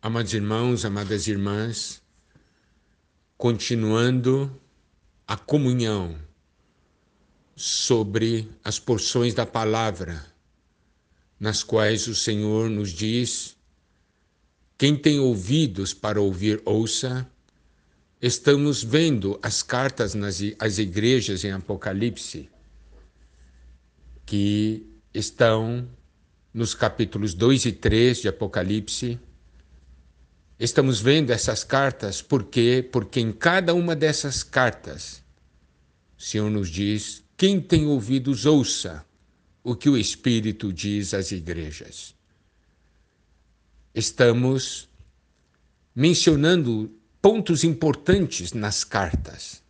Amados irmãos, amadas irmãs, continuando a comunhão sobre as porções da palavra, nas quais o Senhor nos diz: quem tem ouvidos para ouvir, ouça. Estamos vendo as cartas nas as igrejas em Apocalipse, que estão nos capítulos 2 e 3 de Apocalipse Estamos vendo essas cartas porque porque em cada uma dessas cartas o Senhor nos diz: quem tem ouvidos ouça o que o Espírito diz às igrejas. Estamos mencionando pontos importantes nas cartas.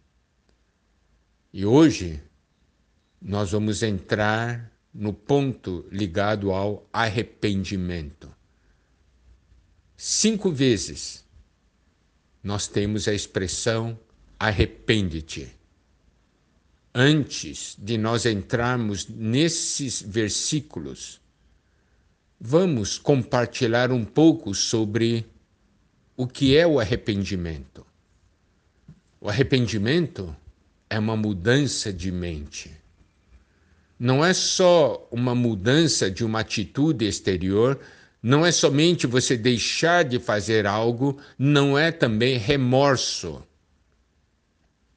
E hoje nós vamos entrar no ponto ligado ao arrependimento. Cinco vezes nós temos a expressão arrepende-te. Antes de nós entrarmos nesses versículos, vamos compartilhar um pouco sobre o que é o arrependimento. O arrependimento é uma mudança de mente. Não é só uma mudança de uma atitude exterior, não é somente você deixar de fazer algo, não é também remorso.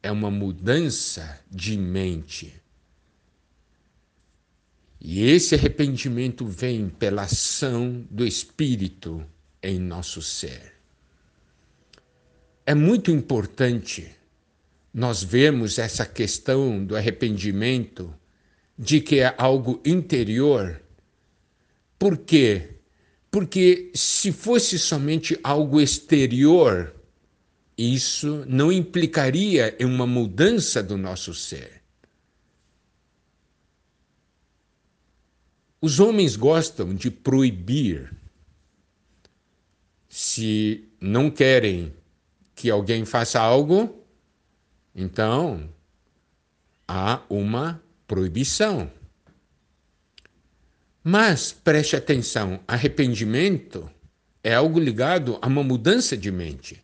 É uma mudança de mente. E esse arrependimento vem pela ação do Espírito em nosso ser. É muito importante nós vermos essa questão do arrependimento, de que é algo interior. Por quê? Porque se fosse somente algo exterior, isso não implicaria em uma mudança do nosso ser. Os homens gostam de proibir. Se não querem que alguém faça algo, então há uma proibição. Mas preste atenção: arrependimento é algo ligado a uma mudança de mente.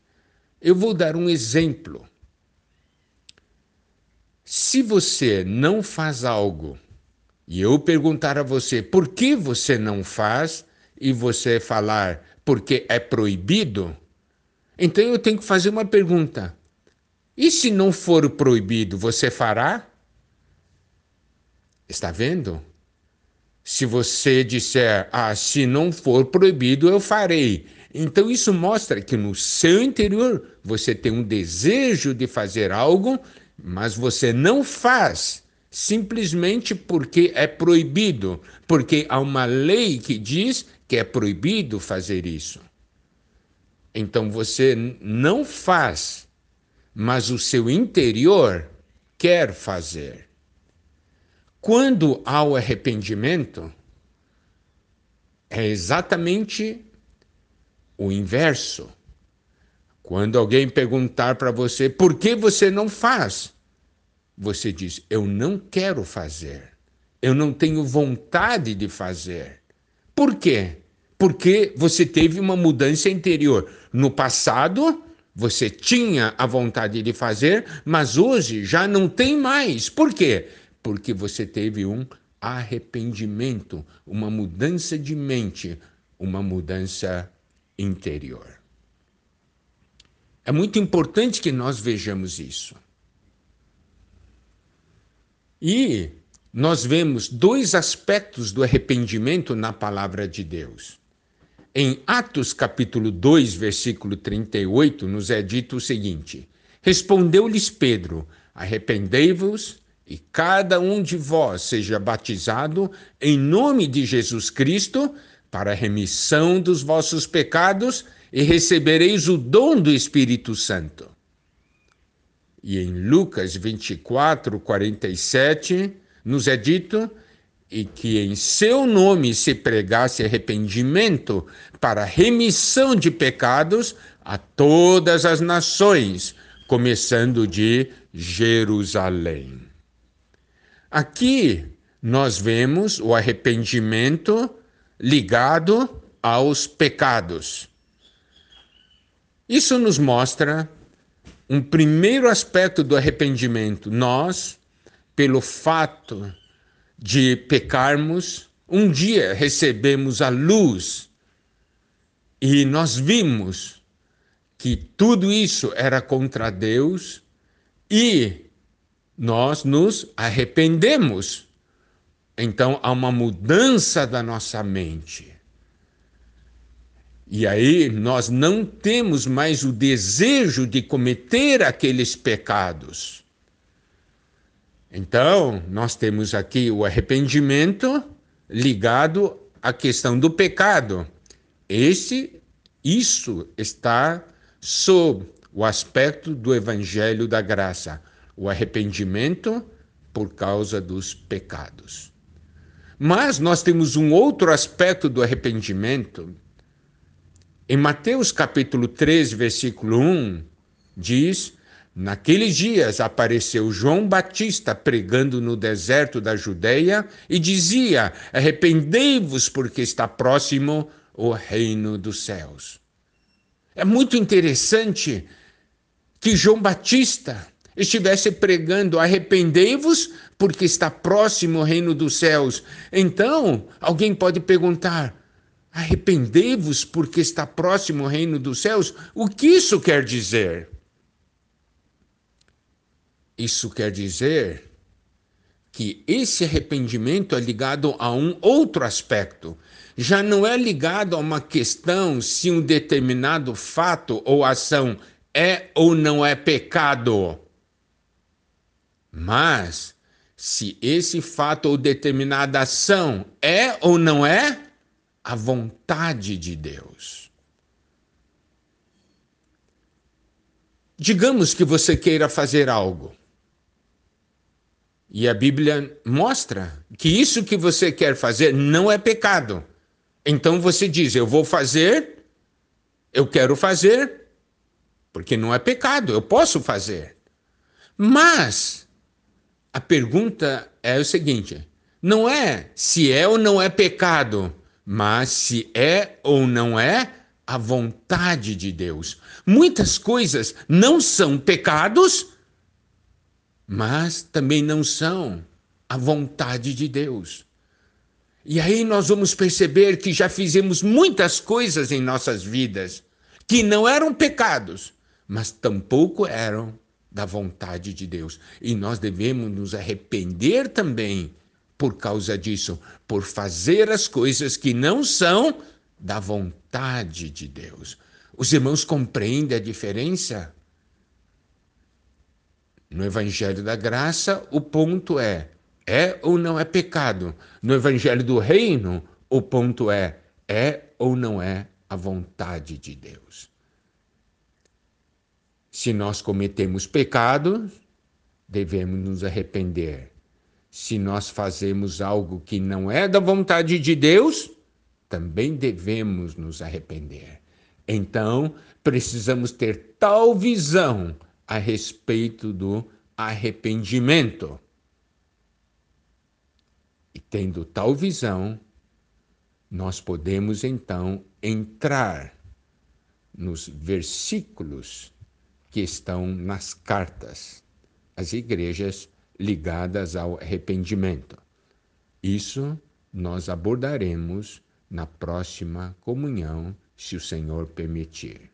Eu vou dar um exemplo. Se você não faz algo e eu perguntar a você por que você não faz e você falar porque é proibido, então eu tenho que fazer uma pergunta. E se não for proibido, você fará? Está vendo? Se você disser, ah, se não for proibido, eu farei. Então isso mostra que no seu interior você tem um desejo de fazer algo, mas você não faz simplesmente porque é proibido, porque há uma lei que diz que é proibido fazer isso. Então você não faz, mas o seu interior quer fazer. Quando há o arrependimento, é exatamente o inverso. Quando alguém perguntar para você por que você não faz, você diz: Eu não quero fazer. Eu não tenho vontade de fazer. Por quê? Porque você teve uma mudança interior. No passado, você tinha a vontade de fazer, mas hoje já não tem mais. Por quê? Porque você teve um arrependimento, uma mudança de mente, uma mudança interior. É muito importante que nós vejamos isso. E nós vemos dois aspectos do arrependimento na palavra de Deus. Em Atos capítulo 2, versículo 38, nos é dito o seguinte: Respondeu-lhes Pedro: Arrependei-vos e cada um de vós seja batizado em nome de Jesus Cristo para a remissão dos vossos pecados e recebereis o dom do Espírito Santo. E em Lucas 24, 47, nos é dito e que em seu nome se pregasse arrependimento para remissão de pecados a todas as nações, começando de Jerusalém. Aqui nós vemos o arrependimento ligado aos pecados. Isso nos mostra um primeiro aspecto do arrependimento. Nós, pelo fato de pecarmos, um dia recebemos a luz e nós vimos que tudo isso era contra Deus e nós nos arrependemos. Então há uma mudança da nossa mente. E aí nós não temos mais o desejo de cometer aqueles pecados. Então, nós temos aqui o arrependimento ligado à questão do pecado. Esse isso está sob o aspecto do evangelho da graça, o arrependimento por causa dos pecados. Mas nós temos um outro aspecto do arrependimento em Mateus capítulo 13, versículo 1, diz: Naqueles dias apareceu João Batista pregando no deserto da Judéia e dizia: Arrependei-vos, porque está próximo o reino dos céus. É muito interessante que João Batista estivesse pregando: arrependei-vos, porque está próximo o reino dos céus. Então, alguém pode perguntar: Arrependei-vos, porque está próximo o reino dos céus. O que isso quer dizer? Isso quer dizer que esse arrependimento é ligado a um outro aspecto. Já não é ligado a uma questão se um determinado fato ou ação é ou não é pecado. Mas se esse fato ou determinada ação é ou não é a vontade de Deus. Digamos que você queira fazer algo. E a Bíblia mostra que isso que você quer fazer não é pecado. Então você diz: Eu vou fazer, eu quero fazer, porque não é pecado, eu posso fazer. Mas a pergunta é o seguinte: não é se é ou não é pecado, mas se é ou não é a vontade de Deus. Muitas coisas não são pecados, mas também não são a vontade de Deus. E aí nós vamos perceber que já fizemos muitas coisas em nossas vidas que não eram pecados, mas tampouco eram da vontade de Deus. E nós devemos nos arrepender também por causa disso, por fazer as coisas que não são da vontade de Deus. Os irmãos compreendem a diferença? No Evangelho da Graça, o ponto é: é ou não é pecado? No Evangelho do Reino, o ponto é: é ou não é a vontade de Deus? Se nós cometemos pecado, devemos nos arrepender se nós fazemos algo que não é da vontade de Deus, também devemos nos arrepender. Então, precisamos ter tal visão a respeito do arrependimento. E tendo tal visão, nós podemos então entrar nos versículos que estão nas cartas às igrejas ligadas ao arrependimento. Isso nós abordaremos na próxima comunhão, se o Senhor permitir.